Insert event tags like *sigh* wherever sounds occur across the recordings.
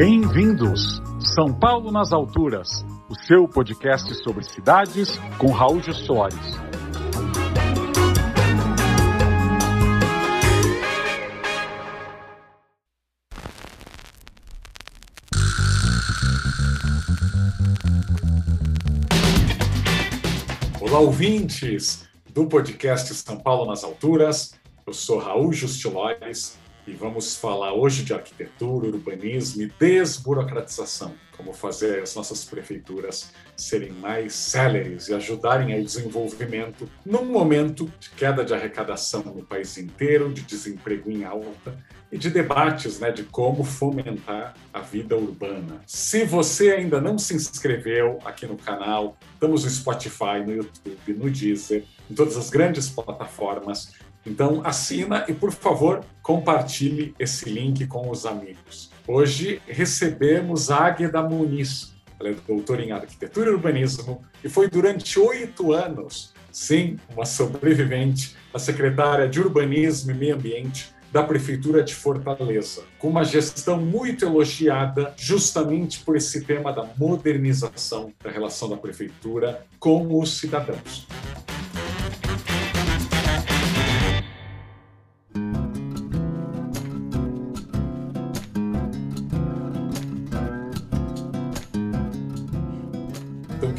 Bem-vindos! São Paulo nas Alturas, o seu podcast sobre cidades com Raul Soares. Olá, ouvintes do podcast São Paulo nas Alturas. Eu sou Raul Justilores e vamos falar hoje de arquitetura, urbanismo e desburocratização. Como fazer as nossas prefeituras serem mais céleres e ajudarem ao desenvolvimento num momento de queda de arrecadação no país inteiro, de desemprego em alta e de debates né, de como fomentar a vida urbana. Se você ainda não se inscreveu aqui no canal, estamos no Spotify, no YouTube, no Deezer, em todas as grandes plataformas. Então assina e, por favor, compartilhe esse link com os amigos. Hoje recebemos Águeda Muniz. Ela é doutora em arquitetura e urbanismo e foi durante oito anos, sim, uma sobrevivente, a secretária de urbanismo e meio ambiente da Prefeitura de Fortaleza, com uma gestão muito elogiada justamente por esse tema da modernização da relação da Prefeitura com os cidadãos.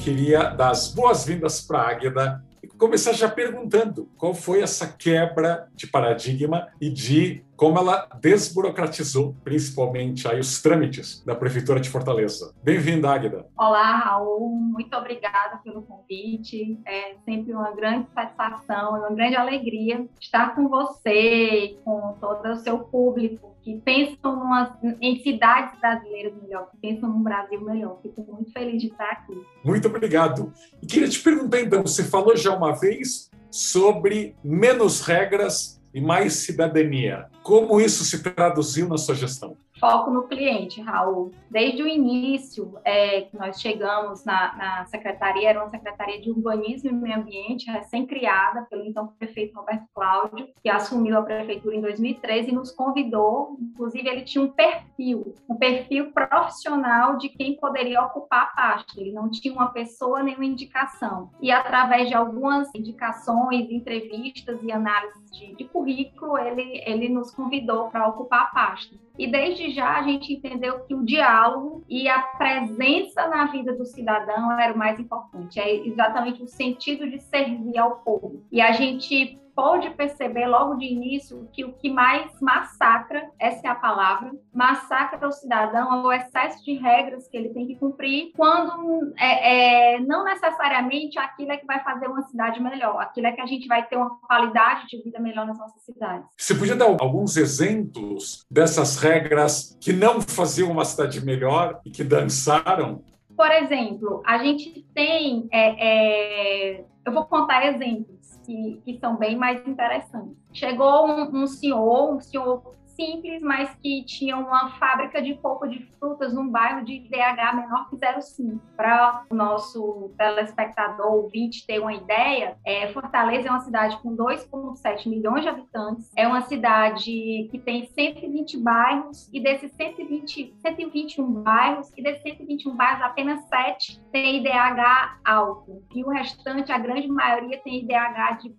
Queria dar as boas-vindas para a Águeda começar já perguntando qual foi essa quebra de paradigma e de como ela desburocratizou, principalmente aí os trâmites da Prefeitura de Fortaleza. Bem-vinda, Águida. Olá, Raul. Muito obrigada pelo convite. É sempre uma grande satisfação, uma grande alegria estar com você e com todo o seu público que pensam numas, em cidades brasileiras melhor, que pensam num Brasil melhor. Fico muito feliz de estar aqui. Muito obrigado. E queria te perguntar, então, você falou já uma vez sobre menos regras e mais cidadania. Como isso se traduziu na sua gestão? foco no cliente, Raul. Desde o início é, nós chegamos na, na, secretaria, era uma secretaria de urbanismo e meio ambiente, recém-criada pelo então prefeito Roberto Cláudio, que assumiu a prefeitura em 2013 e nos convidou, inclusive ele tinha um perfil, um perfil profissional de quem poderia ocupar a pasta. Ele não tinha uma pessoa nem uma indicação. E através de algumas indicações, entrevistas e análises de, de currículo, ele, ele nos convidou para ocupar a pasta. E desde já a gente entendeu que o diálogo e a presença na vida do cidadão era o mais importante, é exatamente o sentido de servir ao povo. E a gente pode perceber logo de início que o que mais massacra, essa é a palavra, massacra o cidadão é o excesso de regras que ele tem que cumprir, quando é, é, não necessariamente aquilo é que vai fazer uma cidade melhor, aquilo é que a gente vai ter uma qualidade de vida melhor nas nossas cidades. Você podia dar alguns exemplos dessas regras que não faziam uma cidade melhor e que dançaram? Por exemplo, a gente tem, é, é eu vou contar exemplos que, que são bem mais interessantes. Chegou um, um senhor, um senhor simples, mas que tinha uma fábrica de polpa de frutas num bairro de IDH menor que 0,5. Para o nosso telespectador ouvinte ter uma ideia, é, Fortaleza é uma cidade com 2,7 milhões de habitantes, é uma cidade que tem 120 bairros, e desses 120, 121 bairros, e desses 121 bairros, apenas 7 tem IDH alto, e o restante, a grande maioria, tem IDH de,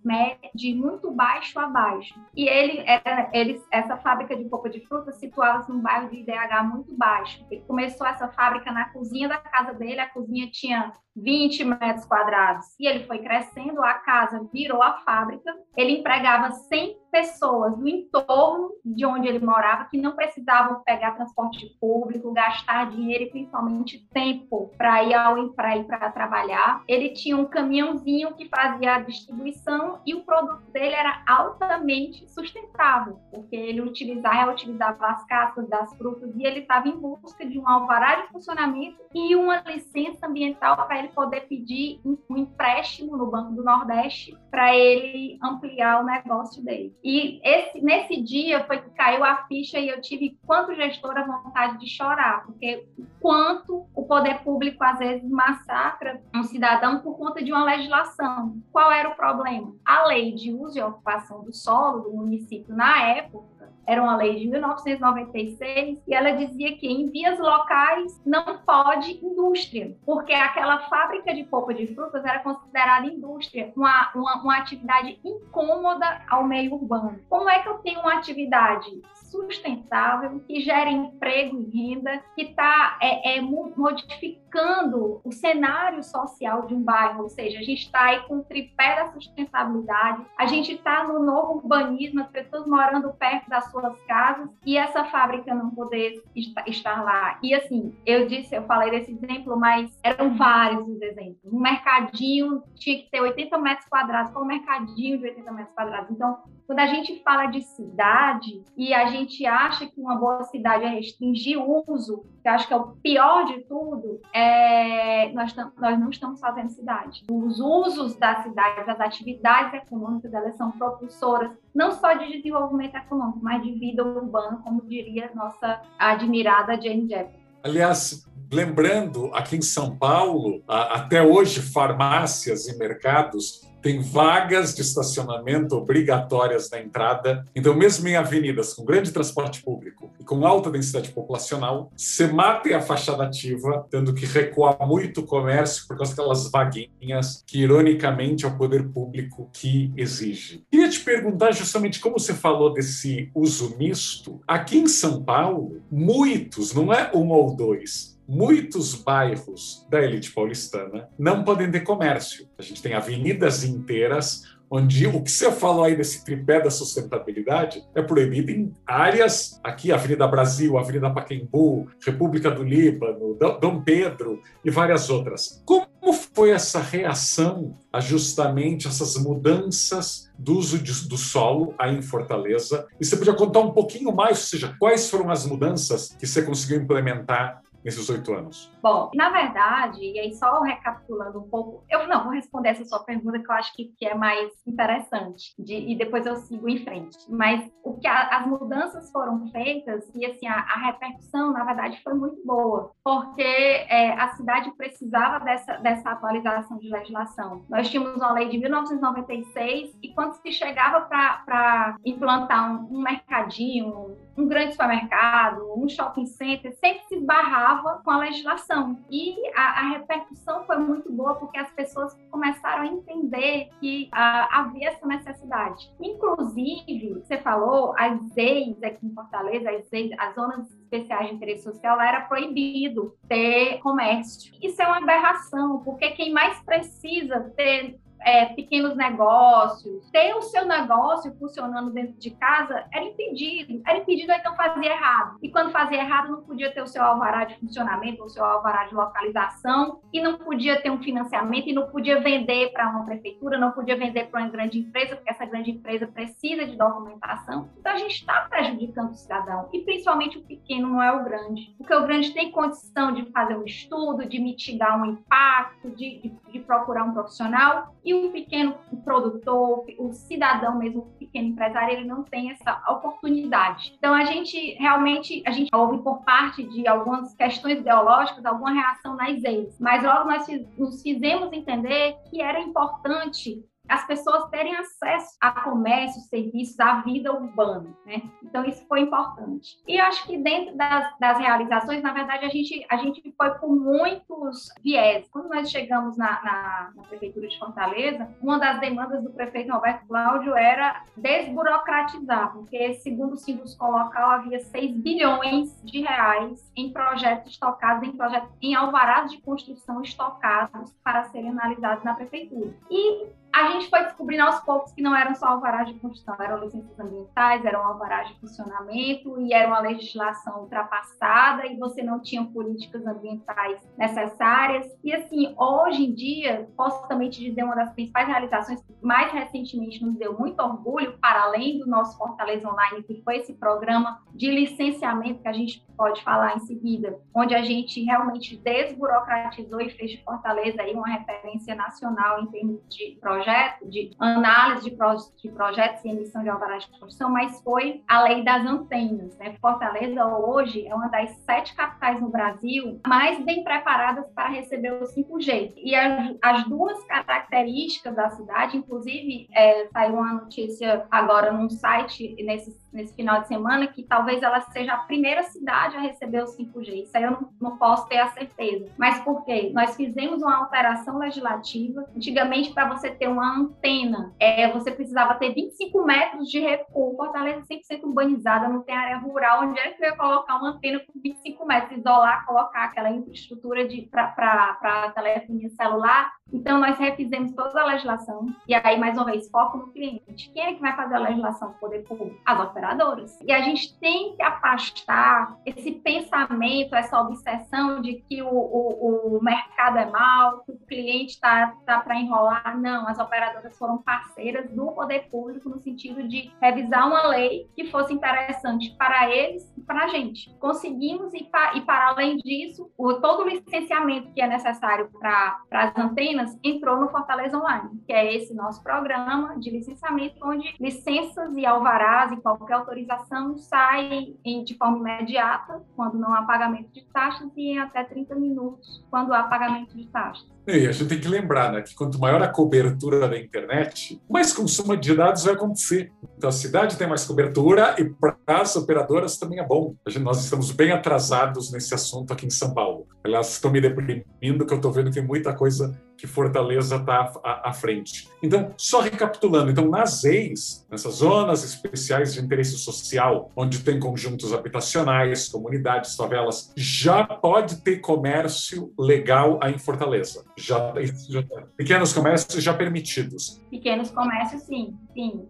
de muito baixo a baixo. E ele, era, ele, essa fábrica fábrica de polpa de frutas situava-se num bairro de IDH muito baixo. Ele começou essa fábrica na cozinha da casa dele, a cozinha tinha 20 metros quadrados. E ele foi crescendo, a casa virou a fábrica. Ele empregava 100 pessoas no entorno de onde ele morava que não precisavam pegar transporte público, gastar dinheiro e principalmente tempo para ir ao para para trabalhar. Ele tinha um caminhãozinho que fazia a distribuição e o produto dele era altamente sustentável, porque ele utilizava, reutilizava as cascas das frutas e ele estava em busca de um alvará de funcionamento e uma licença ambiental para ele poder pedir um empréstimo no Banco do Nordeste para ele ampliar o negócio dele. E esse, nesse dia foi que caiu a ficha e eu tive, quanto gestora, vontade de chorar, porque quanto o poder público às vezes massacra um cidadão por conta de uma legislação. Qual era o problema? A lei de uso e ocupação do solo do município na época era uma lei de 1996 e ela dizia que em vias locais não pode indústria, porque aquela fábrica de polpa de frutas era considerada indústria, uma, uma, uma atividade incômoda ao meio urbano. Como é que eu tenho uma atividade sustentável, que gera emprego e renda, que está é, é, modificando o cenário social de um bairro, ou seja, a gente está aí com o tripé da sustentabilidade, a gente está no novo urbanismo, as pessoas morando perto das suas casas e essa fábrica não poder estar lá. E assim, eu disse, eu falei desse exemplo, mas eram vários os exemplos. Um mercadinho tinha que ter 80 metros quadrados, qual um mercadinho de 80 metros quadrados? Então, quando a gente fala de cidade e a gente acha que uma boa cidade é restringir o uso, que eu acho que é o pior de tudo, é, nós, nós não estamos fazendo cidade. Os usos da cidade, as atividades econômicas, elas são propulsoras não só de desenvolvimento econômico, mas de vida urbana, como diria nossa admirada Jane Jeffers. Aliás, lembrando, aqui em São Paulo, até hoje, farmácias e mercados tem vagas de estacionamento obrigatórias na entrada. Então, mesmo em avenidas com grande transporte público e com alta densidade populacional, se mata a fachada ativa, tendo que recuar muito o comércio por causa daquelas vaguinhas que, ironicamente, é o poder público que exige. Queria te perguntar justamente como você falou desse uso misto. Aqui em São Paulo, muitos, não é um ou dois, muitos bairros da elite paulistana não podem ter comércio. A gente tem avenidas inteiras onde o que você falou aí desse tripé da sustentabilidade é proibido em áreas, aqui Avenida Brasil, Avenida Paquembu, República do Líbano, Dom Pedro e várias outras. Como foi essa reação a justamente essas mudanças do uso de, do solo aí em Fortaleza? E você podia contar um pouquinho mais, ou seja, quais foram as mudanças que você conseguiu implementar nesses oito anos? Bom, na verdade, e aí só recapitulando um pouco, eu não vou responder essa sua pergunta que eu acho que, que é mais interessante de, e depois eu sigo em frente. Mas o que a, as mudanças foram feitas e assim a, a, repercussão, na verdade, foi muito boa, porque é, a cidade precisava dessa, dessa atualização de legislação. Nós tínhamos uma lei de 1996 e quando se chegava para implantar um, um mercadinho, um grande supermercado, um shopping center, sempre se esbarrava com a legislação. E a, a repercussão foi muito boa porque as pessoas começaram a entender que uh, havia essa necessidade. Inclusive, você falou, as ZEIs aqui em Fortaleza, as ZEIs, as zonas especiais de interesse social, era proibido ter comércio. Isso é uma aberração, porque quem mais precisa ter é, pequenos negócios, ter o seu negócio funcionando dentro de casa era impedido. Era impedido, então fazia errado. E quando fazia errado, não podia ter o seu alvará de funcionamento, o seu alvará de localização, e não podia ter um financiamento, e não podia vender para uma prefeitura, não podia vender para uma grande empresa, porque essa grande empresa precisa de documentação. Então a gente está prejudicando o cidadão, e principalmente o pequeno, não é o grande. Porque o grande tem condição de fazer um estudo, de mitigar um impacto, de, de, de procurar um profissional, e o pequeno produtor, o cidadão mesmo, o pequeno empresário, ele não tem essa oportunidade. Então, a gente realmente, a gente ouve por parte de algumas questões ideológicas, alguma reação nas ex, mas logo nós nos fizemos entender que era importante as pessoas terem acesso a comércio, serviços, à vida urbana, né? Então isso foi importante. E acho que dentro das, das, realizações, na verdade, a gente a gente foi por muitos viés. Quando nós chegamos na, na, na prefeitura de Fortaleza, uma das demandas do prefeito Roberto Cláudio era desburocratizar, porque segundo o Sindusco local havia 6 bilhões de reais em projetos estocados, em projetos em alvarás de construção estocados para serem analisados na prefeitura. E a gente foi descobrindo aos poucos que não eram só alvarás de construção, eram licenças ambientais, eram alvarás de funcionamento e era uma legislação ultrapassada e você não tinha políticas ambientais necessárias. E assim, hoje em dia, posso também te dizer uma das principais realizações que mais recentemente nos deu muito orgulho, para além do nosso Fortaleza Online, que foi esse programa de licenciamento que a gente pode falar em seguida, onde a gente realmente desburocratizou e fez de Fortaleza aí uma referência nacional em termos de projetos projeto, de análise de, pro, de projetos e emissão de alvarás de construção, mas foi a lei das antenas. Né? Fortaleza hoje é uma das sete capitais no Brasil mais bem preparadas para receber o 5G. E as, as duas características da cidade, inclusive, é, saiu uma notícia agora num site, nesse nesse final de semana que talvez ela seja a primeira cidade a receber o 5G. Isso aí eu não, não posso ter a certeza. Mas por quê? Nós fizemos uma alteração legislativa. Antigamente, para você ter uma antena, é, você precisava ter 25 metros de recuo. Fortaleza 100% urbanizada, não tem área rural. Onde é que eu ia colocar uma antena com 25 metros? Isolar, colocar aquela infraestrutura para telefonia celular? Então, nós refizemos toda a legislação. E aí, mais uma vez, foco no cliente. Quem é que vai fazer a legislação poder público? As operadoras. E a gente tem que afastar esse pensamento, essa obsessão de que o, o, o mercado é mau, que o cliente está tá, tá para enrolar. Não, as operadoras foram parceiras do poder público no sentido de revisar uma lei que fosse interessante para eles e para a gente. Conseguimos, e, e para além disso, o, todo o licenciamento que é necessário para as antenas entrou no Fortaleza Online, que é esse nosso programa de licenciamento, onde licenças e alvarás e qualquer autorização saem de forma imediata, quando não há pagamento de taxas, e em até 30 minutos, quando há pagamento de taxas. A gente tem que lembrar né, que quanto maior a cobertura da internet, mais consumo de dados vai acontecer. Então a cidade tem mais cobertura e para as operadoras também é bom. Gente, nós estamos bem atrasados nesse assunto aqui em São Paulo. Aliás, estou me deprimindo que eu estou vendo que tem muita coisa que Fortaleza está à, frente. Então, só recapitulando, então nas EIs, nessas zonas especiais de interesse social, onde tem conjuntos habitacionais, comunidades, favelas, já pode ter comércio legal aí em Fortaleza. Já, já pequenos comércios já permitidos. Pequenos comércios, sim, sim.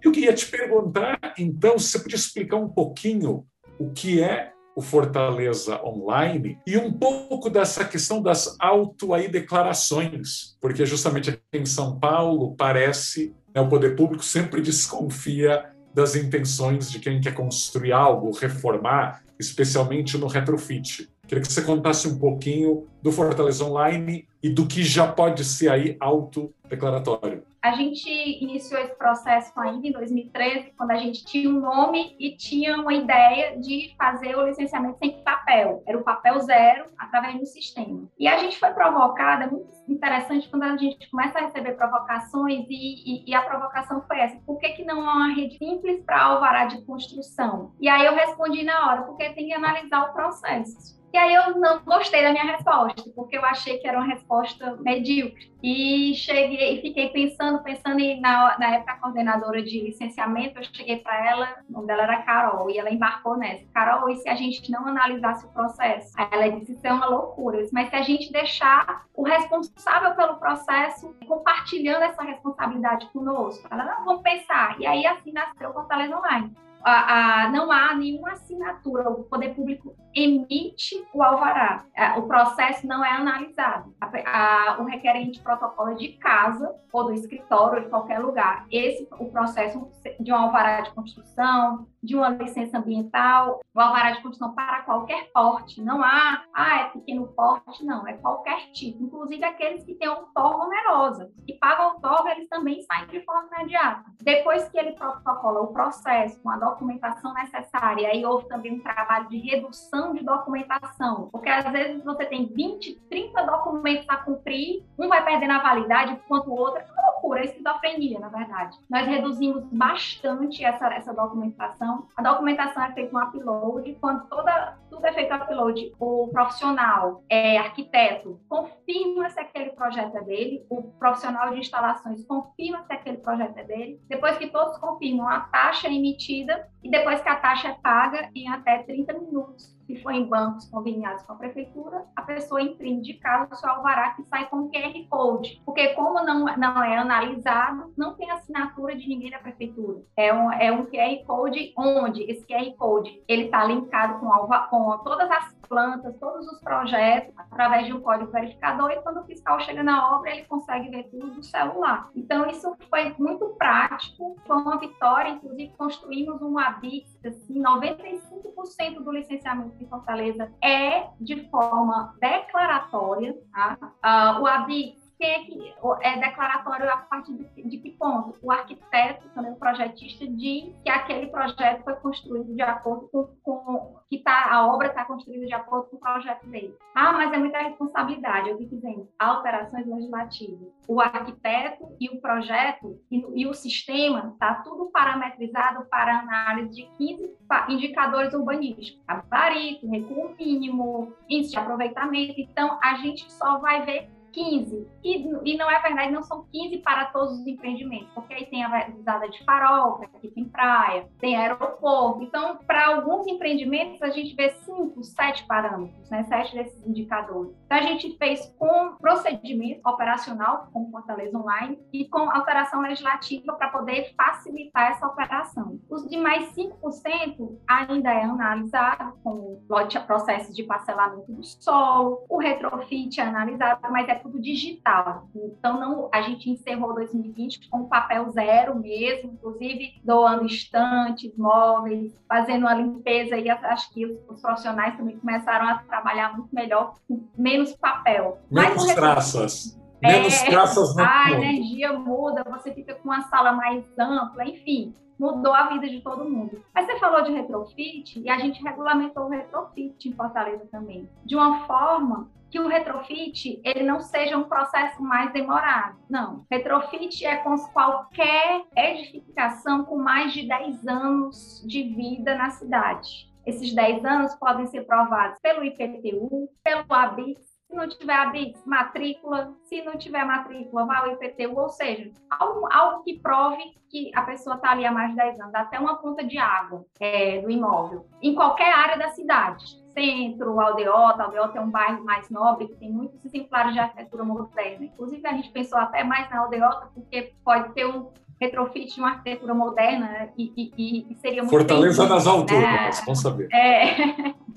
Eu queria te perguntar, então, se você podia explicar um pouquinho o que é o Fortaleza Online e um pouco dessa questão das auto-declarações, porque justamente aqui em São Paulo parece né, o poder público sempre desconfia das intenções de quem quer construir algo, reformar, especialmente no retrofit. Queria que você contasse um pouquinho do Fortaleza Online e do que já pode ser aí autodeclaratório. A gente iniciou esse processo ainda em 2013, quando a gente tinha um nome e tinha uma ideia de fazer o licenciamento sem papel. Era o papel zero através do sistema. E a gente foi provocada, muito interessante, quando a gente começa a receber provocações, e, e, e a provocação foi essa: por que, que não há uma rede simples para alvará de construção? E aí eu respondi na hora, porque tem que analisar o processo. E aí eu não gostei da minha resposta, porque eu achei que era uma resposta medíocre. E cheguei e fiquei pensando, pensando e na, na época a coordenadora de licenciamento, eu cheguei para ela, o nome dela era Carol, e ela embarcou nessa. Carol, e se a gente não analisasse o processo? Aí ela disse, isso é uma loucura, mas se a gente deixar o responsável pelo processo compartilhando essa responsabilidade conosco, ela, não, vamos pensar. E aí assim nasceu o Fortaleza Online a, a, não há nenhuma assinatura, o poder público emite o alvará, o processo não é analisado. A, o requerente protocola de casa ou do escritório de qualquer lugar. Esse o processo de um alvará de construção, de uma licença ambiental, o alvará de construção para qualquer porte. Não há, ah, é pequeno porte, não, é qualquer tipo. Inclusive aqueles que têm outorga onerosa. que pagam outorga, eles também saem de forma imediata. Depois que ele protocola o processo com a documentação necessária, aí houve também um trabalho de redução de documentação, porque às vezes você tem 20, 30 documentos a cumprir, um vai perdendo a validade, enquanto o outro é uma loucura, é esquizofrenia, na verdade. Nós reduzimos bastante essa, essa documentação. A documentação é feita no upload, quando toda, tudo é feito upload, o profissional, é, arquiteto, confirma se aquele projeto é dele, o profissional de instalações confirma se aquele projeto é dele. Depois que todos confirmam, a taxa é emitida e depois que a taxa é paga em até 30 minutos se for em bancos conveniados com a prefeitura, a pessoa imprime de casa o seu alvará que sai com QR Code. Porque como não, não é analisado, não tem assinatura de ninguém da prefeitura. É um, é um QR Code onde esse QR Code ele está linkado com, alva, com todas as plantas, todos os projetos, através de um código verificador, e quando o fiscal chega na obra, ele consegue ver tudo do celular. Então, isso foi muito prático, foi uma vitória, inclusive construímos um ABIX, assim, 95% do licenciamento em Fortaleza é de forma declaratória, tá? Uh, o ABIX quem é que é declaratório a partir de, de, que ponto? O arquiteto, também o projetista, diz que aquele projeto foi construído de acordo com, com que tá, a obra está construída de acordo com o projeto dele. Ah, mas é muita responsabilidade. Eu fico dizendo, alterações legislativas. O arquiteto e o projeto e, e o sistema está tudo parametrizado para análise de 15 indicadores urbanísticos. Gabarito, recuo mínimo, índice de aproveitamento. Então, a gente só vai ver 15. E, e não é verdade, não são 15 para todos os empreendimentos, porque aí tem a visada de farol, aqui tem praia, tem aeroporto. Então, para alguns empreendimentos, a gente vê 5, 7 parâmetros, né? 7 desses indicadores. Então, a gente fez com procedimento operacional, com Fortaleza Online, e com alteração legislativa para poder facilitar essa operação. Os demais 5% ainda é analisado com processos de parcelamento do solo, o retrofit é analisado, mas é tudo digital. Então, não, a gente encerrou 2020 com papel zero mesmo, inclusive doando estantes, móveis, fazendo uma limpeza e acho que os, profissionais também começaram a trabalhar muito melhor com menos papel. Menos Mas, traças. Menos é, traças no A energia muda, você fica com uma sala mais ampla, enfim mudou a vida de todo mundo. Mas você falou de retrofit e a gente regulamentou o retrofit em Fortaleza também, de uma forma que o retrofit ele não seja um processo mais demorado. Não. Retrofit é com qualquer edificação com mais de 10 anos de vida na cidade. Esses 10 anos podem ser provados pelo IPTU, pelo ABIC, se não tiver ABIC, matrícula. Se não tiver matrícula, vai ao IPTU. Ou seja, algo, algo que prove que a pessoa está ali há mais de 10 anos. Até uma conta de água é, do imóvel. Em qualquer área da cidade centro, Aldeota. Aldeota é um bairro mais nobre que tem muitos exemplares de arquitetura moderna. Inclusive, a gente pensou até mais na Aldeota, porque pode ter um retrofit de uma arquitetura moderna e, e, e seria muito Fortaleza nas alturas, né? vamos saber. É,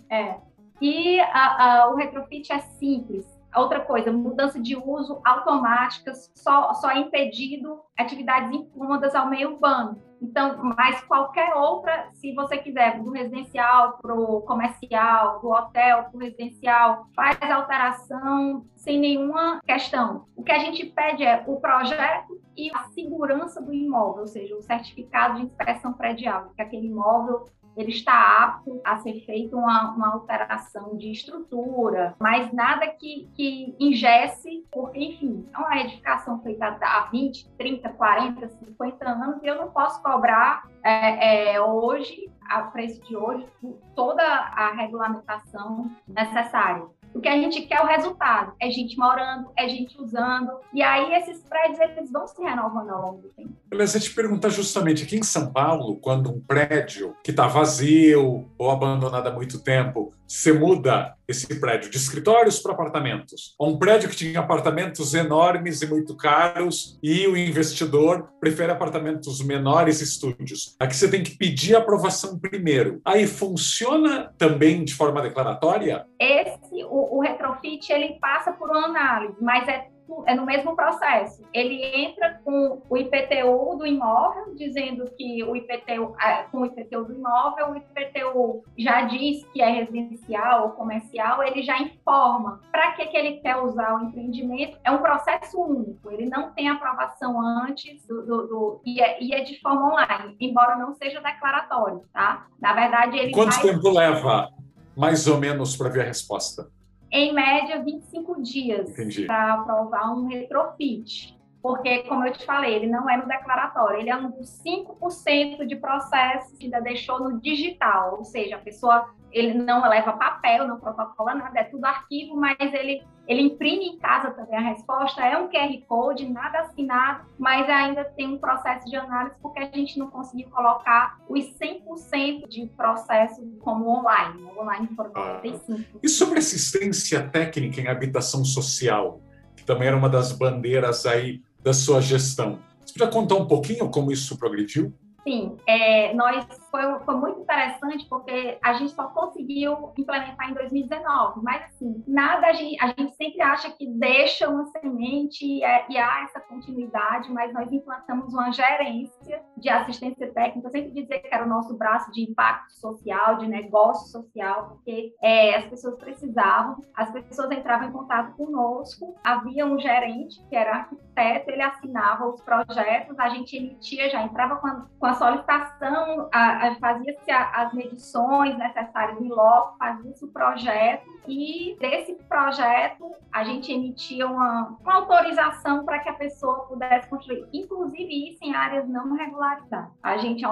*laughs* é. E a, a, o retrofit é simples. Outra coisa, mudança de uso automáticas, só, só é impedido atividades incômodas ao meio urbano. Então, mas qualquer outra, se você quiser, do residencial para o comercial, do hotel para o residencial, faz alteração sem nenhuma questão. O que a gente pede é o projeto e a segurança do imóvel, ou seja, o certificado de inspeção predial, que aquele imóvel ele está apto a ser feita uma, uma, alteração de estrutura, mas nada que, que ingesse, porque, enfim, é uma edificação feita há 20, 30, 40, 50 anos e eu não posso cobrar é, é, hoje, a preço de hoje, toda a regulamentação necessária. O que a gente quer é o resultado. É gente morando, é gente usando. E aí esses prédios eles vão se renovando ao longo do tempo. Eu te perguntar justamente, aqui em São Paulo, quando um prédio que está vazio ou abandonado há muito tempo, você muda esse prédio de escritórios para apartamentos. Um prédio que tinha apartamentos enormes e muito caros e o investidor prefere apartamentos menores e estúdios. Aqui você tem que pedir aprovação primeiro. Aí funciona também de forma declaratória? Esse, o, o retrofit, ele passa por uma análise, mas é é no mesmo processo. Ele entra com o IPTU do imóvel, dizendo que o IPTU, com o IPTU do imóvel, o IPTU já diz que é residencial ou comercial, ele já informa para que, que ele quer usar o empreendimento. É um processo único, ele não tem aprovação antes do, do, do e, é, e, é, de forma online, embora não seja declaratório, tá? Na verdade, ele. Quanto tempo leva, mais ou menos, para ver a resposta? Em média 25 dias para aprovar um retrofit. Porque, como eu te falei, ele não é no declaratório, ele é um dos 5% de processos que ainda deixou no digital, ou seja, a pessoa ele não leva papel, não protocola nada, é tudo arquivo, mas ele, ele imprime em casa também a resposta, é um QR Code, nada assinado, mas ainda tem um processo de análise porque a gente não conseguiu colocar os 100% de processo como online, online foram 95%. Ah, e sobre assistência técnica em habitação social, que também era uma das bandeiras aí da sua gestão. Você podia contar um pouquinho como isso progrediu? Sim, é, nós foi, foi muito interessante porque a gente só conseguiu implementar em 2019, mas assim, nada a gente, a gente sempre acha que deixa uma semente e, é, e há essa continuidade, mas nós implantamos uma gerência de assistência técnica, eu sempre dizer que era o nosso braço de impacto social, de negócio social, porque é, as pessoas precisavam, as pessoas entravam em contato conosco, havia um gerente que era arquiteto, ele assinava os projetos, a gente emitia, já entrava com a, com a solicitação, a, fazia-se as medições necessárias em loco, fazia-se o projeto e desse projeto a gente emitia uma, uma autorização para que a pessoa pudesse construir, inclusive isso em áreas não regularizadas. A gente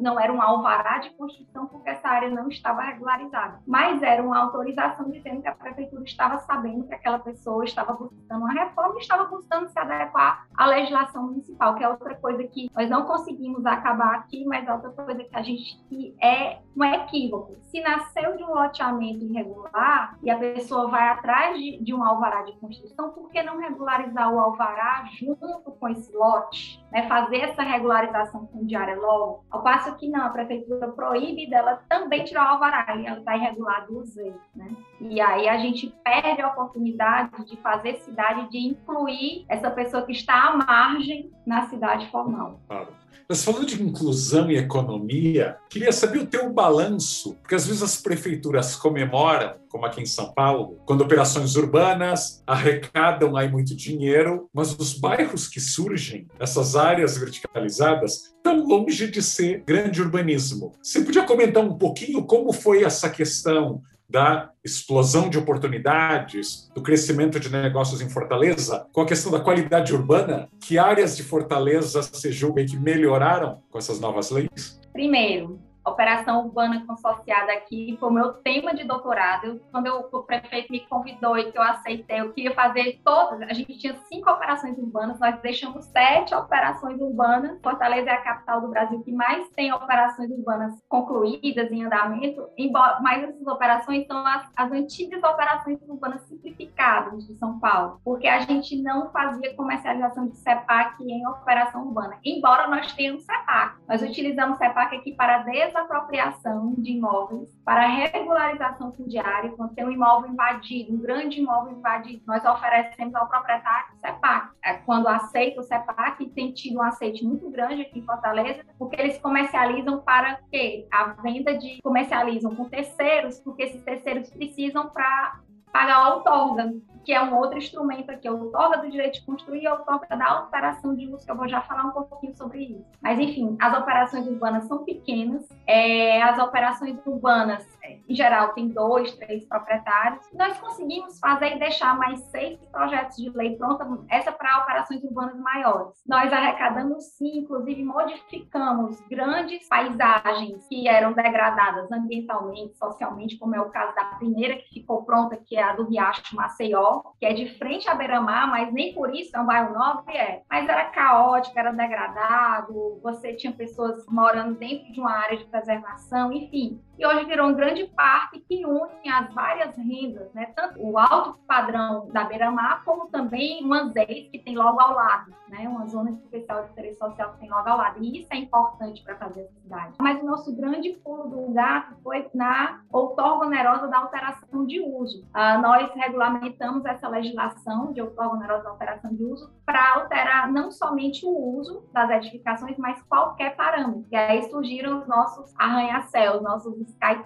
não era um alvará de construção porque essa área não estava regularizada, mas era uma autorização dizendo que a prefeitura estava sabendo que aquela pessoa estava buscando uma reforma e estava buscando se adequar à legislação municipal, que é outra coisa que nós não conseguimos acabar aqui, mas é outra coisa que a gente que é um equívoco. Se nasceu de um loteamento irregular e a pessoa vai atrás de, de um alvará de construção, por que não regularizar o alvará junto com esse lote? Né? Fazer essa regularização fundiária logo? Ao passo que não, a prefeitura proíbe dela também tirar o alvará e ela está irregular duas vezes. Né? E aí a gente perde a oportunidade de fazer cidade, de incluir essa pessoa que está à margem na cidade formal. Claro. Mas falando de inclusão e economia, queria saber o teu balanço, porque às vezes as prefeituras comemoram, como aqui em São Paulo, quando operações urbanas arrecadam aí muito dinheiro, mas os bairros que surgem, essas áreas verticalizadas, estão longe de ser grande urbanismo. Você podia comentar um pouquinho como foi essa questão da explosão de oportunidades, do crescimento de negócios em Fortaleza, com a questão da qualidade urbana, que áreas de Fortaleza se julgam que melhoraram com essas novas leis? Primeiro, operação urbana consorciada aqui foi o meu tema de doutorado. Quando eu, o prefeito me convidou e que eu aceitei, eu queria fazer todas. A gente tinha cinco operações urbanas, nós deixamos sete operações urbanas. Fortaleza é a capital do Brasil que mais tem operações urbanas concluídas em andamento, embora, mas essas operações são as, as antigas operações urbanas simplificadas de São Paulo, porque a gente não fazia comercialização de CEPAC em operação urbana, embora nós tenhamos CEPAC. Nós utilizamos CEPAC aqui para des desapropriação de imóveis para regularização fundiária, quando tem um imóvel invadido, um grande imóvel invadido, nós oferecemos ao proprietário CEPAC. É, quando aceita o CEPAC, tem tido um aceite muito grande aqui em Fortaleza, porque eles comercializam para quê? A venda de comercializam com terceiros, porque esses terceiros precisam para pagar a outorga, que é um outro instrumento aqui, a outorga do direito de construir e a da operação de uso, que eu vou já falar um pouquinho sobre isso. Mas, enfim, as operações urbanas são pequenas, é, as operações urbanas, é, em geral, tem dois, três proprietários. Nós conseguimos fazer e deixar mais seis projetos de lei pronta, essa para operações urbanas maiores. Nós arrecadamos sim, inclusive modificamos grandes paisagens que eram degradadas ambientalmente, socialmente, como é o caso da primeira que ficou pronta, que é a do Riacho Maceió, que é de frente à beira-mar, mas nem por isso é um bairro novo, é. Mas era caótico, era degradado, você tinha pessoas morando dentro de uma área de preservação, enfim e hoje virou um grande parque que une as várias rendas, né? tanto o alto padrão da beira-mar, como também o Anzéis, que tem logo ao lado, né? uma zona especial de interesse social que tem logo ao lado. E isso é importante para fazer a cidade. Mas o nosso grande pulo do gato foi na outorga onerosa da alteração de uso. Ah, nós regulamentamos essa legislação de outorga onerosa da alteração de uso para alterar não somente o uso das edificações, mas qualquer parâmetro. E aí surgiram os nossos arranha-céus, nossos Sky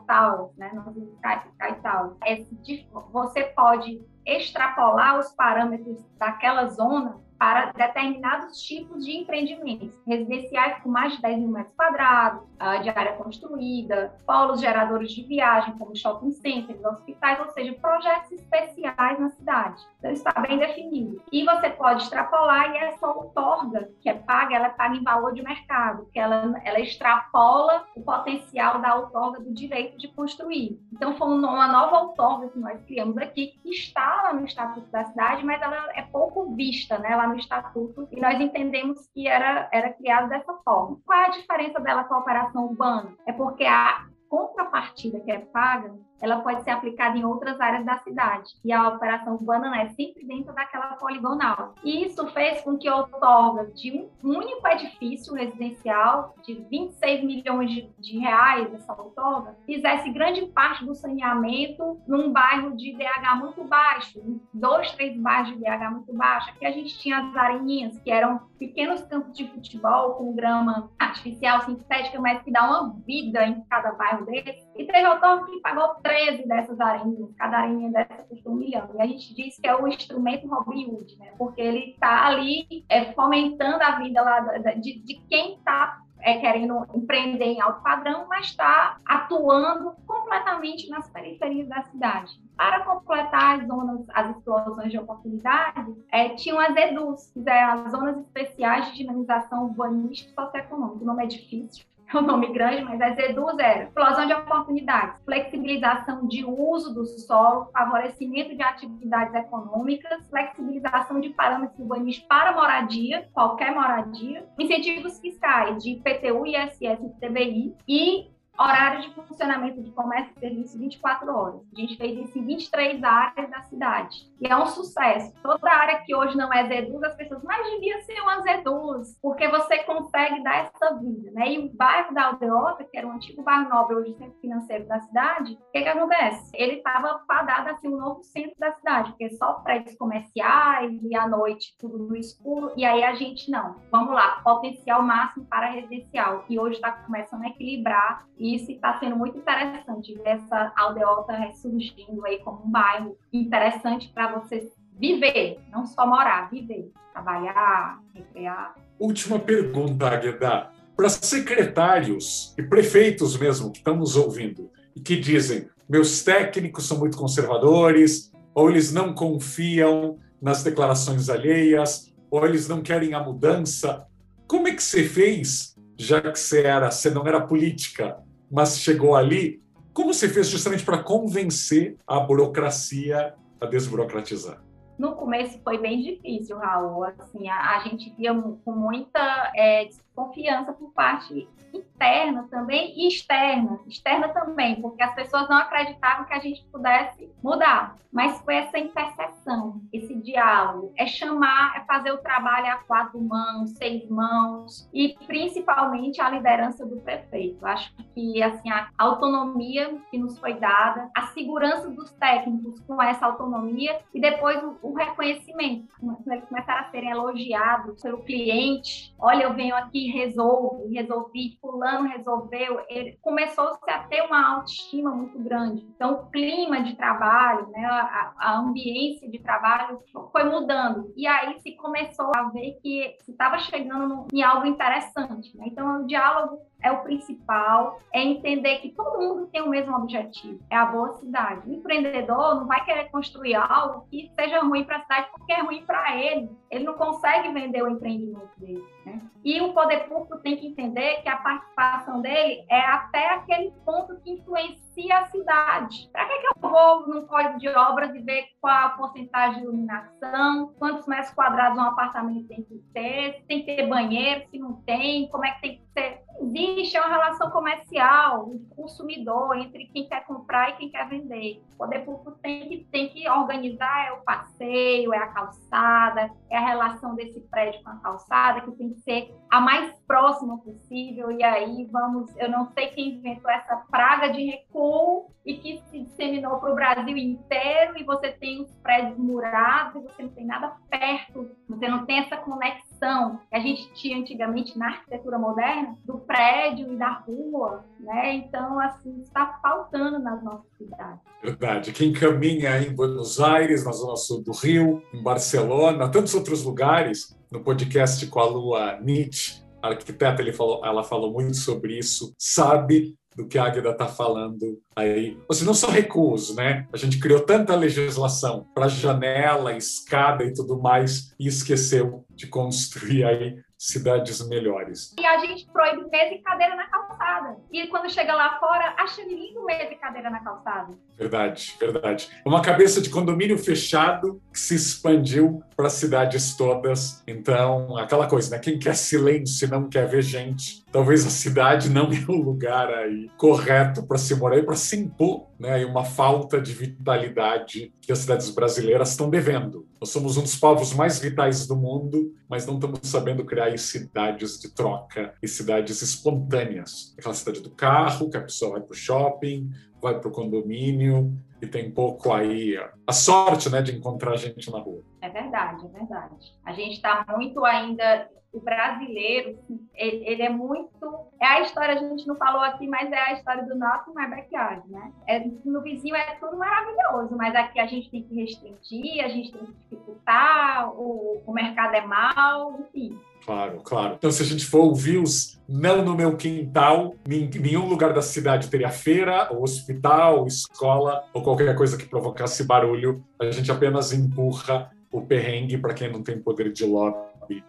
né? Nossos Sky, Sky Towers. Esse, você pode extrapolar os parâmetros daquela zona para determinados tipos de empreendimentos, residenciais com mais de 10 mil metros quadrados, ah, de área construída, polos geradores de viagem, como shopping centers, hospitais, ou seja, projetos especiais na cidade. Então, está bem definido. E você pode extrapolar e essa outorga que é paga, ela é paga em valor de mercado, que ela, ela extrapola o potencial da outorga do direito de construir. Então, foi uma nova outorga que nós criamos aqui, que está lá no Estatuto da Cidade, mas ela é pouco vista, né? Ela no estatuto e nós entendemos que era, era criado dessa forma. Qual é a diferença dela com a operação urbana? É porque a contrapartida que é paga ela pode ser aplicada em outras áreas da cidade. E a operação urbana é sempre dentro daquela poligonal. E isso fez com que outorgas de um único edifício residencial, de 26 milhões de, de reais, essa outorga, fizesse grande parte do saneamento num bairro de DH muito baixo, dois, três bairros de DH muito baixo. Aqui a gente tinha as areninhas, que eram pequenos campos de futebol com grama artificial, sintética, mas que dá uma vida em cada bairro desse. E teve outorga que pagou 13 dessas areninhas, cada areninha dessa custa um milhão. E a gente diz que é o instrumento Robin Hood, né? Porque ele está ali é, fomentando a vida lá de, de quem está é, querendo empreender em alto padrão, mas está atuando completamente nas periferias da cidade. Para completar as zonas, as explosões de oportunidade, é, tinham as EDUs, são as Zonas Especiais de Dinamização Urbanística e Socioeconômica. O nome é difícil, *laughs* é um nome grande, mas as EDUs eram explosão de oportunidades, flexibilização de uso do solo, favorecimento de atividades econômicas, flexibilização de parâmetros urbanísticos para moradia, qualquer moradia, incentivos fiscais de IPTU, ISS e TBI e horário de funcionamento de comércio e serviço 24 horas. A gente fez isso em 23 áreas da cidade. E é um sucesso. Toda área que hoje não é Zeduz, as pessoas, mas devia ser uma Zeduz, porque você consegue dar essa vida, né? E o bairro da Aldeota, que era um antigo bairro nobre, hoje centro financeiro da cidade, o que, que acontece? Ele estava fadado assim, um novo centro da cidade, porque só prédios comerciais e à noite tudo no escuro, e aí a gente não. Vamos lá, potencial máximo para residencial. E hoje está começando a equilibrar isso está sendo muito interessante ver essa aldeota ressurgindo aí como um bairro interessante para você viver, não só morar, viver, trabalhar, recrear. Última pergunta, Agueda. Para secretários e prefeitos mesmo que estão nos ouvindo e que dizem meus técnicos são muito conservadores, ou eles não confiam nas declarações alheias, ou eles não querem a mudança. Como é que você fez, já que você, era, você não era política, mas chegou ali. Como você fez justamente para convencer a burocracia a desburocratizar? No começo foi bem difícil, Raul. Assim, a, a gente via com muita é, desconfiança por parte interna também e externa. Externa também, porque as pessoas não acreditavam que a gente pudesse mudar. Mas foi essa interseção, esse diálogo. É chamar, é fazer o trabalho a quatro mãos, seis mãos, e principalmente a liderança do prefeito. Acho que assim, a autonomia que nos foi dada, a segurança dos técnicos com essa autonomia e depois o, o reconhecimento. Eles começaram a serem elogiados pelo cliente. Olha, eu venho aqui resolvo, resolvi fulano resolveu, ele começou-se a ter uma autoestima muito grande. Então, o clima de trabalho, né, a, a ambiência de trabalho foi mudando. E aí se começou a ver que estava chegando em algo interessante. Né? Então, o diálogo é o principal, é entender que todo mundo tem o mesmo objetivo, é a boa cidade. O empreendedor não vai querer construir algo que seja ruim para a cidade porque é ruim para ele. Ele não consegue vender o empreendimento dele. Né? E o poder público tem que entender que a participação dele é até aquele ponto que influencia a cidade. Para que, que eu vou num código de obras e ver qual a porcentagem de iluminação, quantos metros quadrados um apartamento tem que ter, se tem que ter banheiro, se não tem, como é que tem que ser existe uma relação comercial do consumidor entre quem quer comprar e quem quer vender. O poder público tem que, tem que organizar é o passeio, é a calçada, é a relação desse prédio com a calçada, que tem que ser a mais próxima possível. E aí vamos, eu não sei quem inventou essa praga de recuo e que se disseminou para o Brasil inteiro, e você tem os prédios murados, e você não tem nada perto, você não tem essa conexão que a gente tinha antigamente na arquitetura moderna, do prédio e da rua, né? Então, assim, está faltando nas nossas cidades. Verdade. Quem caminha em Buenos Aires, na zona sul do Rio, em Barcelona, tantos outros lugares, no podcast com a Lua Nietzsche, a arquiteta, ele falou, ela falou muito sobre isso, sabe do que a Águeda está falando aí. Ou seja, não só recursos, né? A gente criou tanta legislação para janela, escada e tudo mais e esqueceu de construir aí cidades melhores. E a gente proíbe mesa e cadeira na calçada. E quando chega lá fora, acha lindo mesa e cadeira na calçada. Verdade, verdade. Uma cabeça de condomínio fechado que se expandiu para cidades todas. Então, aquela coisa, né? Quem quer silêncio não quer ver gente. Talvez a cidade não *laughs* é o lugar aí correto para se morar e para se impor, né? E uma falta de vitalidade que as cidades brasileiras estão devendo. Nós somos um dos povos mais vitais do mundo, mas não estamos sabendo criar cidades de troca e cidades espontâneas. Aquela cidade do carro, que a pessoa vai para o shopping, vai para o condomínio e tem pouco aí a sorte né, de encontrar gente na rua. É verdade, é verdade. A gente está muito ainda o brasileiro, ele, ele, é muito. É a história, a gente não falou aqui, mas é a história do nosso my backyard, né? É, no vizinho é tudo maravilhoso, mas aqui a gente tem que restringir, a gente tem que dificultar, o, o mercado é mau, enfim. Claro, claro. Então, se a gente for ouvir os não no meu quintal, nenhum lugar da cidade teria feira, ou hospital, escola, ou qualquer coisa que provocasse barulho, a gente apenas empurra o perrengue para quem não tem poder de lobby,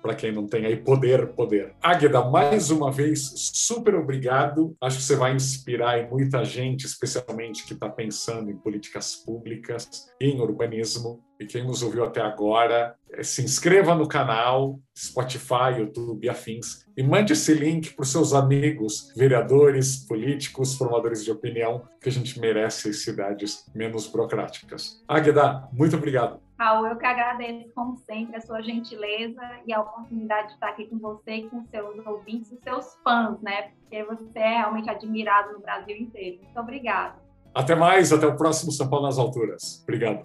para quem não tem aí poder, poder. Águeda, mais uma vez, super obrigado. Acho que você vai inspirar muita gente, especialmente que está pensando em políticas públicas, em urbanismo. E quem nos ouviu até agora, eh, se inscreva no canal, Spotify, YouTube e afins, e mande esse link para os seus amigos, vereadores, políticos, formadores de opinião, que a gente merece cidades menos burocráticas. Águeda, muito obrigado. Raul, eu que agradeço, como sempre, a sua gentileza e a oportunidade de estar aqui com você e com seus ouvintes, os seus fãs, né? Porque você é realmente admirado no Brasil inteiro. Muito obrigada. Até mais, até o próximo São Paulo nas Alturas. Obrigado.